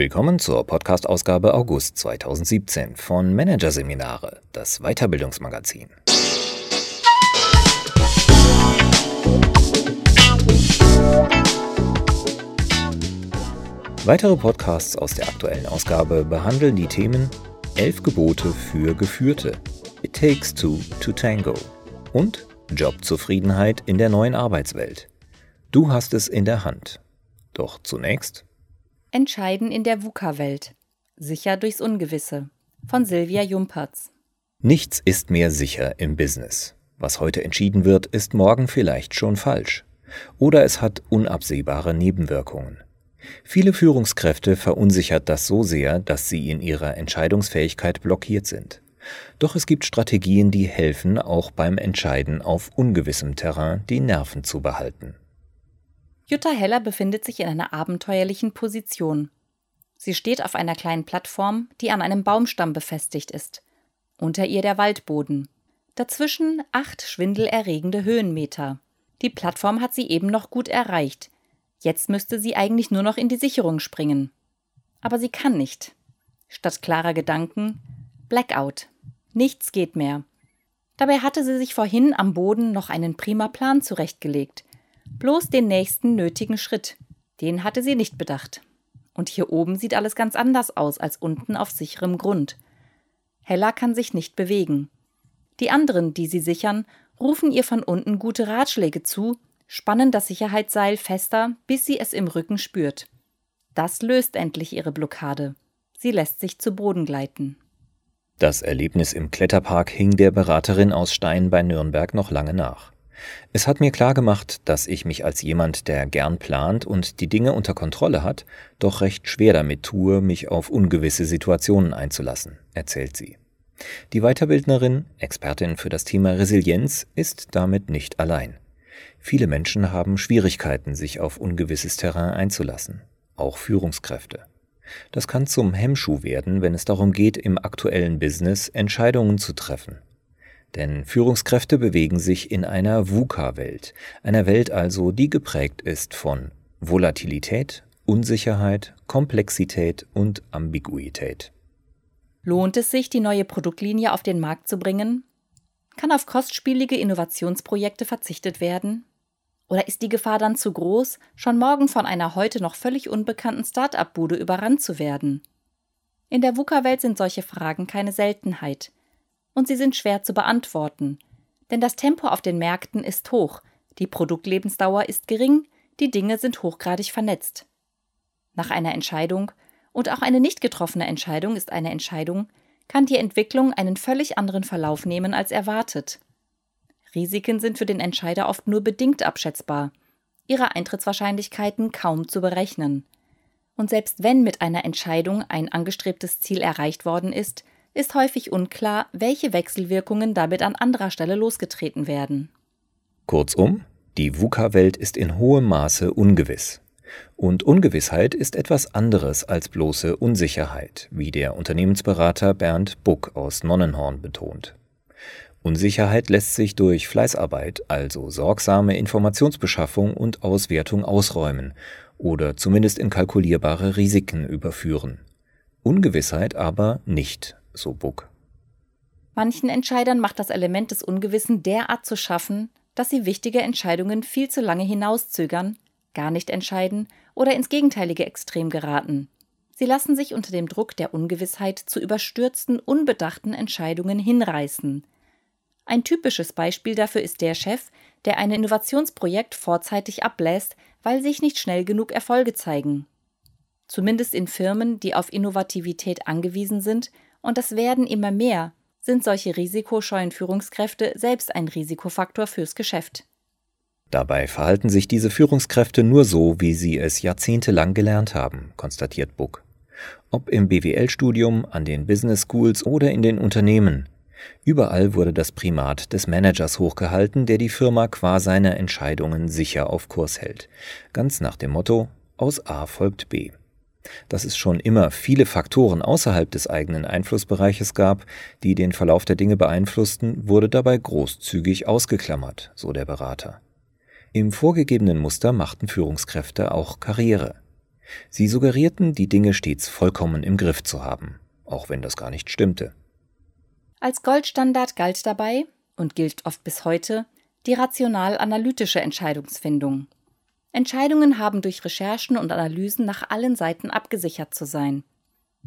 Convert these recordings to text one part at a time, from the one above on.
Willkommen zur Podcast-Ausgabe August 2017 von Managerseminare, das Weiterbildungsmagazin. Weitere Podcasts aus der aktuellen Ausgabe behandeln die Themen Elf Gebote für Geführte, It Takes Two to Tango und Jobzufriedenheit in der neuen Arbeitswelt. Du hast es in der Hand. Doch zunächst Entscheiden in der VUCA-Welt. Sicher durchs Ungewisse. Von Silvia Jumpertz. Nichts ist mehr sicher im Business. Was heute entschieden wird, ist morgen vielleicht schon falsch. Oder es hat unabsehbare Nebenwirkungen. Viele Führungskräfte verunsichert das so sehr, dass sie in ihrer Entscheidungsfähigkeit blockiert sind. Doch es gibt Strategien, die helfen, auch beim Entscheiden auf ungewissem Terrain die Nerven zu behalten. Jutta Heller befindet sich in einer abenteuerlichen Position. Sie steht auf einer kleinen Plattform, die an einem Baumstamm befestigt ist. Unter ihr der Waldboden. Dazwischen acht schwindelerregende Höhenmeter. Die Plattform hat sie eben noch gut erreicht. Jetzt müsste sie eigentlich nur noch in die Sicherung springen. Aber sie kann nicht. Statt klarer Gedanken Blackout. Nichts geht mehr. Dabei hatte sie sich vorhin am Boden noch einen prima Plan zurechtgelegt bloß den nächsten nötigen Schritt. Den hatte sie nicht bedacht. Und hier oben sieht alles ganz anders aus als unten auf sicherem Grund. Hella kann sich nicht bewegen. Die anderen, die sie sichern, rufen ihr von unten gute Ratschläge zu, spannen das Sicherheitsseil fester, bis sie es im Rücken spürt. Das löst endlich ihre Blockade. Sie lässt sich zu Boden gleiten. Das Erlebnis im Kletterpark hing der Beraterin aus Stein bei Nürnberg noch lange nach. Es hat mir klargemacht, dass ich mich als jemand, der gern plant und die Dinge unter Kontrolle hat, doch recht schwer damit tue, mich auf ungewisse Situationen einzulassen, erzählt sie. Die Weiterbildnerin, Expertin für das Thema Resilienz, ist damit nicht allein. Viele Menschen haben Schwierigkeiten, sich auf ungewisses Terrain einzulassen, auch Führungskräfte. Das kann zum Hemmschuh werden, wenn es darum geht, im aktuellen Business Entscheidungen zu treffen denn Führungskräfte bewegen sich in einer VUCA-Welt, einer Welt also, die geprägt ist von Volatilität, Unsicherheit, Komplexität und Ambiguität. Lohnt es sich, die neue Produktlinie auf den Markt zu bringen? Kann auf kostspielige Innovationsprojekte verzichtet werden? Oder ist die Gefahr dann zu groß, schon morgen von einer heute noch völlig unbekannten Start-up-Bude überrannt zu werden? In der VUCA-Welt sind solche Fragen keine Seltenheit und sie sind schwer zu beantworten. Denn das Tempo auf den Märkten ist hoch, die Produktlebensdauer ist gering, die Dinge sind hochgradig vernetzt. Nach einer Entscheidung, und auch eine nicht getroffene Entscheidung ist eine Entscheidung, kann die Entwicklung einen völlig anderen Verlauf nehmen als erwartet. Risiken sind für den Entscheider oft nur bedingt abschätzbar, ihre Eintrittswahrscheinlichkeiten kaum zu berechnen. Und selbst wenn mit einer Entscheidung ein angestrebtes Ziel erreicht worden ist, ist häufig unklar, welche Wechselwirkungen damit an anderer Stelle losgetreten werden. Kurzum, die VUCA-Welt ist in hohem Maße ungewiss. Und Ungewissheit ist etwas anderes als bloße Unsicherheit, wie der Unternehmensberater Bernd Buck aus Nonnenhorn betont. Unsicherheit lässt sich durch Fleißarbeit, also sorgsame Informationsbeschaffung und Auswertung ausräumen oder zumindest in kalkulierbare Risiken überführen. Ungewissheit aber nicht so Buck. Manchen Entscheidern macht das Element des Ungewissen derart zu schaffen, dass sie wichtige Entscheidungen viel zu lange hinauszögern, gar nicht entscheiden oder ins gegenteilige Extrem geraten. Sie lassen sich unter dem Druck der Ungewissheit zu überstürzten, unbedachten Entscheidungen hinreißen. Ein typisches Beispiel dafür ist der Chef, der ein Innovationsprojekt vorzeitig ablässt, weil sich nicht schnell genug Erfolge zeigen. Zumindest in Firmen, die auf Innovativität angewiesen sind und das werden immer mehr, sind solche risikoscheuen Führungskräfte selbst ein Risikofaktor fürs Geschäft. Dabei verhalten sich diese Führungskräfte nur so, wie sie es jahrzehntelang gelernt haben, konstatiert Buck. Ob im BWL-Studium, an den Business Schools oder in den Unternehmen. Überall wurde das Primat des Managers hochgehalten, der die Firma qua seiner Entscheidungen sicher auf Kurs hält. Ganz nach dem Motto, aus A folgt B. Dass es schon immer viele Faktoren außerhalb des eigenen Einflussbereiches gab, die den Verlauf der Dinge beeinflussten, wurde dabei großzügig ausgeklammert, so der Berater. Im vorgegebenen Muster machten Führungskräfte auch Karriere. Sie suggerierten, die Dinge stets vollkommen im Griff zu haben, auch wenn das gar nicht stimmte. Als Goldstandard galt dabei und gilt oft bis heute die rational-analytische Entscheidungsfindung. Entscheidungen haben durch Recherchen und Analysen nach allen Seiten abgesichert zu sein.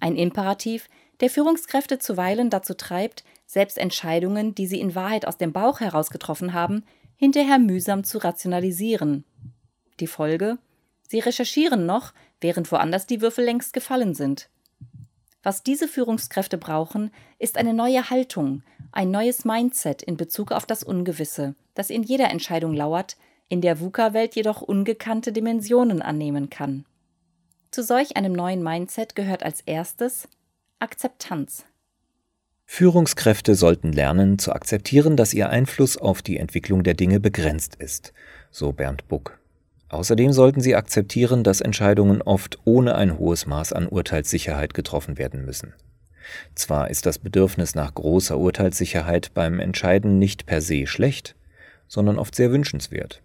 Ein Imperativ, der Führungskräfte zuweilen dazu treibt, selbst Entscheidungen, die sie in Wahrheit aus dem Bauch heraus getroffen haben, hinterher mühsam zu rationalisieren. Die Folge? Sie recherchieren noch, während woanders die Würfel längst gefallen sind. Was diese Führungskräfte brauchen, ist eine neue Haltung, ein neues Mindset in Bezug auf das Ungewisse, das in jeder Entscheidung lauert, in der VUCA-Welt jedoch ungekannte Dimensionen annehmen kann. Zu solch einem neuen Mindset gehört als erstes Akzeptanz. Führungskräfte sollten lernen zu akzeptieren, dass ihr Einfluss auf die Entwicklung der Dinge begrenzt ist, so Bernd Buck. Außerdem sollten sie akzeptieren, dass Entscheidungen oft ohne ein hohes Maß an Urteilssicherheit getroffen werden müssen. Zwar ist das Bedürfnis nach großer Urteilssicherheit beim Entscheiden nicht per se schlecht, sondern oft sehr wünschenswert.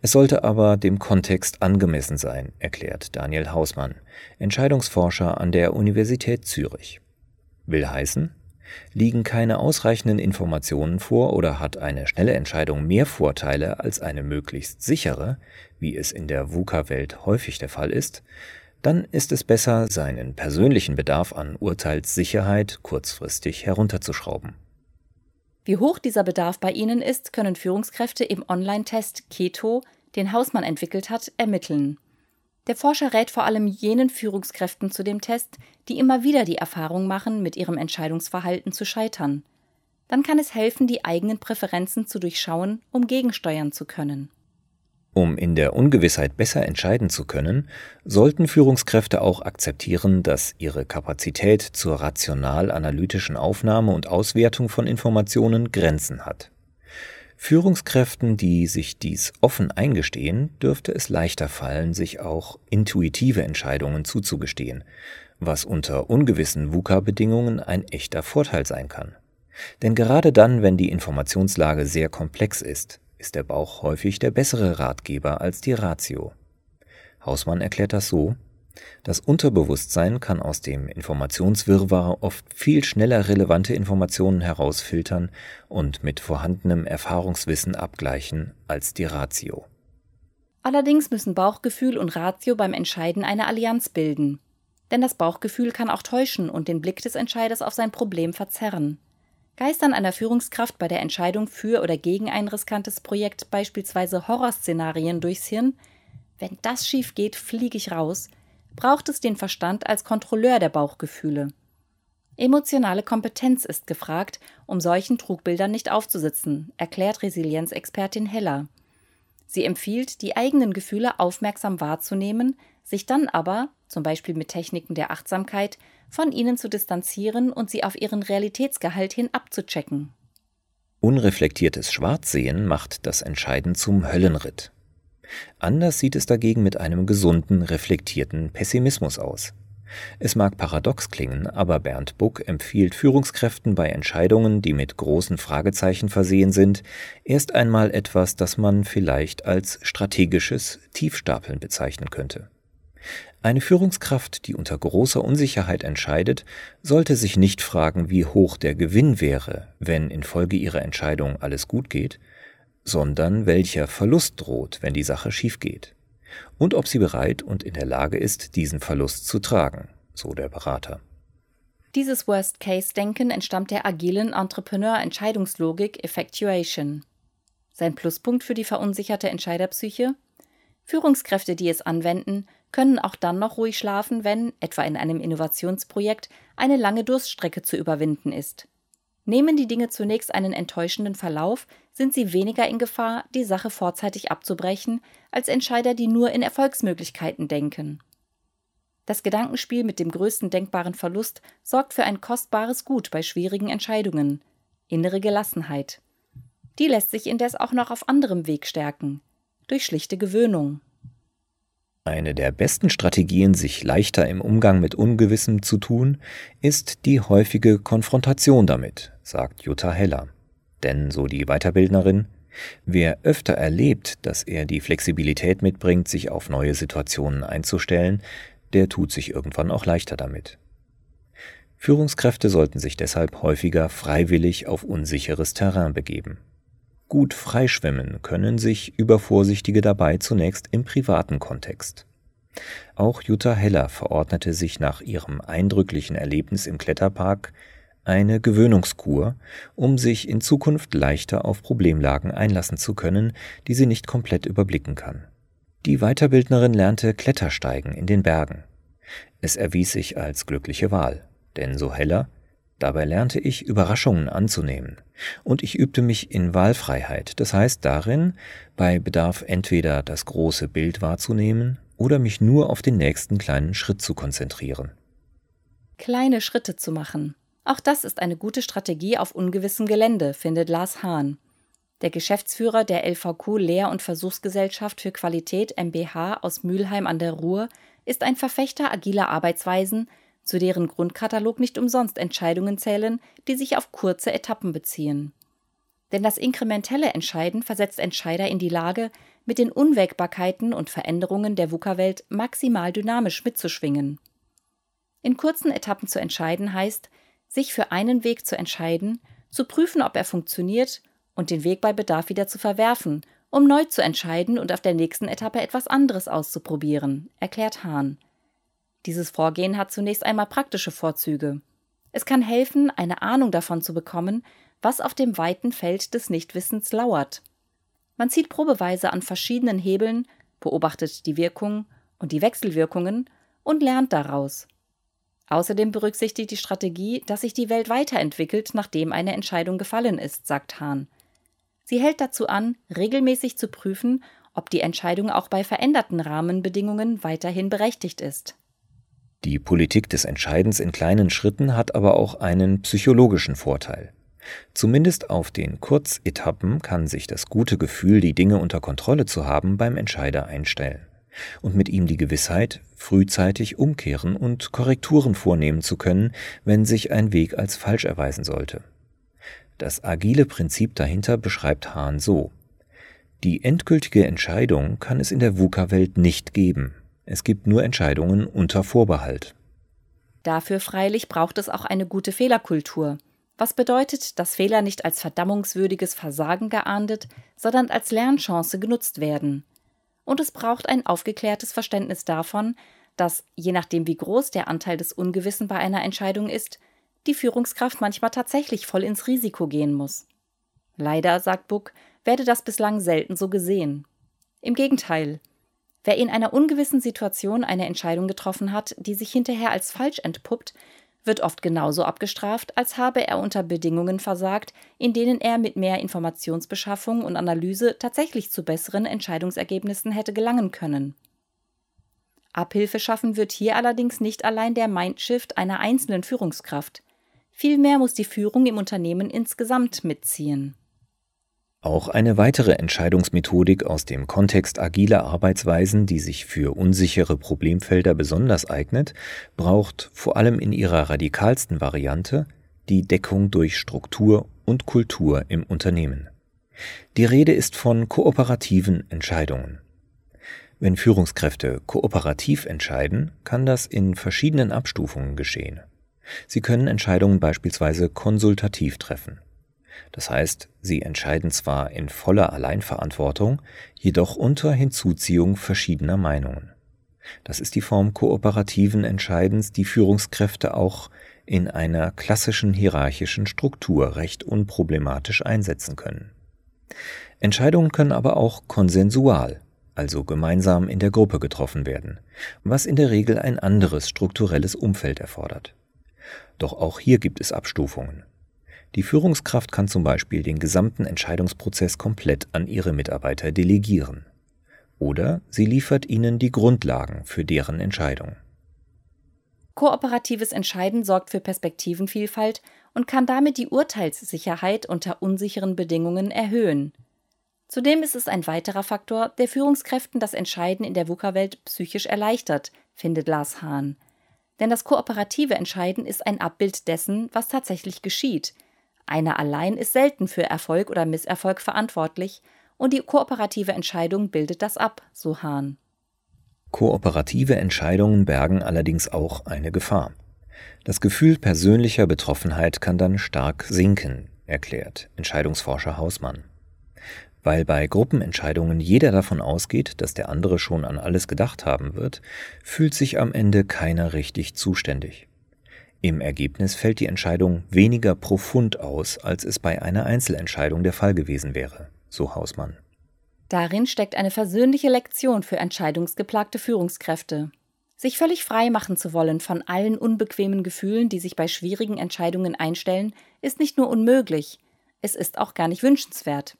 Es sollte aber dem Kontext angemessen sein, erklärt Daniel Hausmann, Entscheidungsforscher an der Universität Zürich. Will heißen, liegen keine ausreichenden Informationen vor oder hat eine schnelle Entscheidung mehr Vorteile als eine möglichst sichere, wie es in der VUCA-Welt häufig der Fall ist, dann ist es besser, seinen persönlichen Bedarf an Urteilssicherheit kurzfristig herunterzuschrauben. Wie hoch dieser Bedarf bei Ihnen ist, können Führungskräfte im Online-Test Keto, den Hausmann entwickelt hat, ermitteln. Der Forscher rät vor allem jenen Führungskräften zu dem Test, die immer wieder die Erfahrung machen, mit ihrem Entscheidungsverhalten zu scheitern. Dann kann es helfen, die eigenen Präferenzen zu durchschauen, um gegensteuern zu können. Um in der Ungewissheit besser entscheiden zu können, sollten Führungskräfte auch akzeptieren, dass ihre Kapazität zur rational-analytischen Aufnahme und Auswertung von Informationen Grenzen hat. Führungskräften, die sich dies offen eingestehen, dürfte es leichter fallen, sich auch intuitive Entscheidungen zuzugestehen, was unter ungewissen VUCA-Bedingungen ein echter Vorteil sein kann. Denn gerade dann, wenn die Informationslage sehr komplex ist, ist der Bauch häufig der bessere Ratgeber als die Ratio. Hausmann erklärt das so, das Unterbewusstsein kann aus dem Informationswirrwarr oft viel schneller relevante Informationen herausfiltern und mit vorhandenem Erfahrungswissen abgleichen als die Ratio. Allerdings müssen Bauchgefühl und Ratio beim Entscheiden eine Allianz bilden. Denn das Bauchgefühl kann auch täuschen und den Blick des Entscheiders auf sein Problem verzerren. Geistern einer Führungskraft bei der Entscheidung für oder gegen ein riskantes Projekt beispielsweise Horrorszenarien durchs Hirn, wenn das schief geht, fliege ich raus, braucht es den Verstand als Kontrolleur der Bauchgefühle. Emotionale Kompetenz ist gefragt, um solchen Trugbildern nicht aufzusitzen, erklärt Resilienzexpertin Heller. Sie empfiehlt, die eigenen Gefühle aufmerksam wahrzunehmen, sich dann aber, zum Beispiel mit Techniken der Achtsamkeit, von ihnen zu distanzieren und sie auf ihren Realitätsgehalt hin abzuchecken. Unreflektiertes Schwarzsehen macht das Entscheiden zum Höllenritt. Anders sieht es dagegen mit einem gesunden, reflektierten Pessimismus aus. Es mag paradox klingen, aber Bernd Buck empfiehlt Führungskräften bei Entscheidungen, die mit großen Fragezeichen versehen sind, erst einmal etwas, das man vielleicht als strategisches Tiefstapeln bezeichnen könnte. Eine Führungskraft, die unter großer Unsicherheit entscheidet, sollte sich nicht fragen, wie hoch der Gewinn wäre, wenn infolge ihrer Entscheidung alles gut geht, sondern welcher Verlust droht, wenn die Sache schief geht. Und ob sie bereit und in der Lage ist, diesen Verlust zu tragen, so der Berater. Dieses Worst-Case-Denken entstammt der agilen Entrepreneur-Entscheidungslogik Effectuation. Sein Pluspunkt für die verunsicherte Entscheiderpsyche? Führungskräfte, die es anwenden, können auch dann noch ruhig schlafen, wenn, etwa in einem Innovationsprojekt, eine lange Durststrecke zu überwinden ist. Nehmen die Dinge zunächst einen enttäuschenden Verlauf, sind sie weniger in Gefahr, die Sache vorzeitig abzubrechen, als Entscheider, die nur in Erfolgsmöglichkeiten denken. Das Gedankenspiel mit dem größten denkbaren Verlust sorgt für ein kostbares Gut bei schwierigen Entscheidungen innere Gelassenheit. Die lässt sich indes auch noch auf anderem Weg stärken durch schlichte Gewöhnung. Eine der besten Strategien, sich leichter im Umgang mit Ungewissem zu tun, ist die häufige Konfrontation damit, sagt Jutta Heller. Denn, so die Weiterbildnerin, Wer öfter erlebt, dass er die Flexibilität mitbringt, sich auf neue Situationen einzustellen, der tut sich irgendwann auch leichter damit. Führungskräfte sollten sich deshalb häufiger freiwillig auf unsicheres Terrain begeben. Gut freischwimmen können sich Übervorsichtige dabei zunächst im privaten Kontext. Auch Jutta Heller verordnete sich nach ihrem eindrücklichen Erlebnis im Kletterpark eine Gewöhnungskur, um sich in Zukunft leichter auf Problemlagen einlassen zu können, die sie nicht komplett überblicken kann. Die Weiterbildnerin lernte Klettersteigen in den Bergen. Es erwies sich als glückliche Wahl, denn so heller, dabei lernte ich Überraschungen anzunehmen, und ich übte mich in Wahlfreiheit, das heißt darin, bei Bedarf entweder das große Bild wahrzunehmen oder mich nur auf den nächsten kleinen Schritt zu konzentrieren. Kleine Schritte zu machen, auch das ist eine gute Strategie auf ungewissem Gelände, findet Lars Hahn. Der Geschäftsführer der LVQ Lehr- und Versuchsgesellschaft für Qualität MBH aus Mülheim an der Ruhr ist ein Verfechter agiler Arbeitsweisen, zu deren Grundkatalog nicht umsonst Entscheidungen zählen, die sich auf kurze Etappen beziehen. Denn das inkrementelle Entscheiden versetzt Entscheider in die Lage, mit den Unwägbarkeiten und Veränderungen der VUCA-Welt maximal dynamisch mitzuschwingen. In kurzen Etappen zu entscheiden heißt, sich für einen Weg zu entscheiden, zu prüfen, ob er funktioniert und den Weg bei Bedarf wieder zu verwerfen, um neu zu entscheiden und auf der nächsten Etappe etwas anderes auszuprobieren, erklärt Hahn. Dieses Vorgehen hat zunächst einmal praktische Vorzüge. Es kann helfen, eine Ahnung davon zu bekommen, was auf dem weiten Feld des Nichtwissens lauert. Man zieht probeweise an verschiedenen Hebeln, beobachtet die Wirkung und die Wechselwirkungen und lernt daraus. Außerdem berücksichtigt die Strategie, dass sich die Welt weiterentwickelt, nachdem eine Entscheidung gefallen ist, sagt Hahn. Sie hält dazu an, regelmäßig zu prüfen, ob die Entscheidung auch bei veränderten Rahmenbedingungen weiterhin berechtigt ist. Die Politik des Entscheidens in kleinen Schritten hat aber auch einen psychologischen Vorteil. Zumindest auf den Kurzetappen kann sich das gute Gefühl, die Dinge unter Kontrolle zu haben, beim Entscheider einstellen und mit ihm die Gewissheit, frühzeitig umkehren und Korrekturen vornehmen zu können, wenn sich ein Weg als falsch erweisen sollte. Das agile Prinzip dahinter beschreibt Hahn so. Die endgültige Entscheidung kann es in der VUCA-Welt nicht geben. Es gibt nur Entscheidungen unter Vorbehalt. Dafür freilich braucht es auch eine gute Fehlerkultur. Was bedeutet, dass Fehler nicht als verdammungswürdiges Versagen geahndet, sondern als Lernchance genutzt werden und es braucht ein aufgeklärtes Verständnis davon, dass, je nachdem wie groß der Anteil des Ungewissen bei einer Entscheidung ist, die Führungskraft manchmal tatsächlich voll ins Risiko gehen muss. Leider, sagt Buck, werde das bislang selten so gesehen. Im Gegenteil. Wer in einer ungewissen Situation eine Entscheidung getroffen hat, die sich hinterher als falsch entpuppt, wird oft genauso abgestraft, als habe er unter Bedingungen versagt, in denen er mit mehr Informationsbeschaffung und Analyse tatsächlich zu besseren Entscheidungsergebnissen hätte gelangen können. Abhilfe schaffen wird hier allerdings nicht allein der Mindshift einer einzelnen Führungskraft. Vielmehr muss die Führung im Unternehmen insgesamt mitziehen. Auch eine weitere Entscheidungsmethodik aus dem Kontext agiler Arbeitsweisen, die sich für unsichere Problemfelder besonders eignet, braucht vor allem in ihrer radikalsten Variante die Deckung durch Struktur und Kultur im Unternehmen. Die Rede ist von kooperativen Entscheidungen. Wenn Führungskräfte kooperativ entscheiden, kann das in verschiedenen Abstufungen geschehen. Sie können Entscheidungen beispielsweise konsultativ treffen. Das heißt, sie entscheiden zwar in voller Alleinverantwortung, jedoch unter Hinzuziehung verschiedener Meinungen. Das ist die Form kooperativen Entscheidens, die Führungskräfte auch in einer klassischen hierarchischen Struktur recht unproblematisch einsetzen können. Entscheidungen können aber auch konsensual, also gemeinsam in der Gruppe getroffen werden, was in der Regel ein anderes strukturelles Umfeld erfordert. Doch auch hier gibt es Abstufungen. Die Führungskraft kann zum Beispiel den gesamten Entscheidungsprozess komplett an ihre Mitarbeiter delegieren. Oder sie liefert ihnen die Grundlagen für deren Entscheidung. Kooperatives Entscheiden sorgt für Perspektivenvielfalt und kann damit die Urteilssicherheit unter unsicheren Bedingungen erhöhen. Zudem ist es ein weiterer Faktor, der Führungskräften das Entscheiden in der VUCA-Welt psychisch erleichtert, findet Lars Hahn. Denn das kooperative Entscheiden ist ein Abbild dessen, was tatsächlich geschieht, Einer allein ist selten für Erfolg oder Misserfolg verantwortlich und die kooperative Entscheidung bildet das ab, so Hahn. Kooperative Entscheidungen bergen allerdings auch eine Gefahr. Das Gefühl persönlicher Betroffenheit kann dann stark sinken, erklärt Entscheidungsforscher Hausmann. Weil bei Gruppenentscheidungen jeder davon ausgeht, dass der andere schon an alles gedacht haben wird, fühlt sich am Ende keiner richtig zuständig. Im Ergebnis fällt die Entscheidung weniger profund aus, als es bei einer Einzelentscheidung der Fall gewesen wäre, so Hausmann. Darin steckt eine versöhnliche Lektion für entscheidungsgeplagte Führungskräfte. Sich völlig frei machen zu wollen von allen unbequemen Gefühlen, die sich bei schwierigen Entscheidungen einstellen, ist nicht nur unmöglich, es ist auch gar nicht wünschenswert.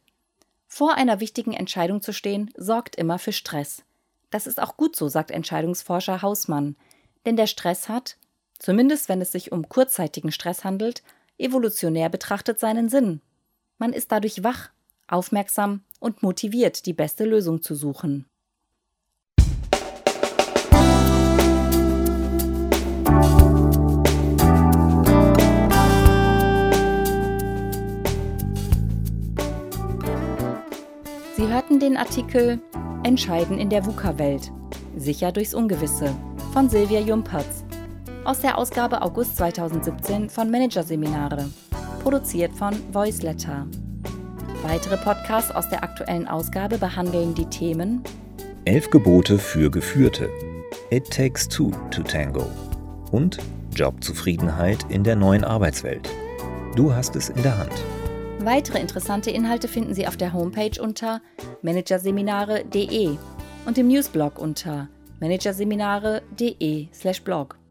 Vor einer wichtigen Entscheidung zu stehen, sorgt immer für Stress. Das ist auch gut so, sagt Entscheidungsforscher Hausmann. Denn der Stress hat, zumindest wenn es sich um kurzzeitigen Stress handelt, evolutionär betrachtet seinen Sinn. Man ist dadurch wach, aufmerksam und motiviert, die beste Lösung zu suchen. Sie hörten den Artikel Entscheiden in der VUCA-Welt. Sicher durchs Ungewisse von Silvia Jumpertz. Aus der Ausgabe August 2017 von Managerseminare. Produziert von Voiceletter. Weitere Podcasts aus der aktuellen Ausgabe behandeln die Themen Elf Gebote für Geführte. It takes two to tango. Und Jobzufriedenheit in der neuen Arbeitswelt. Du hast es in der Hand. Weitere interessante Inhalte finden Sie auf der Homepage unter managerseminare.de und im Newsblog unter managerseminare.de/blog.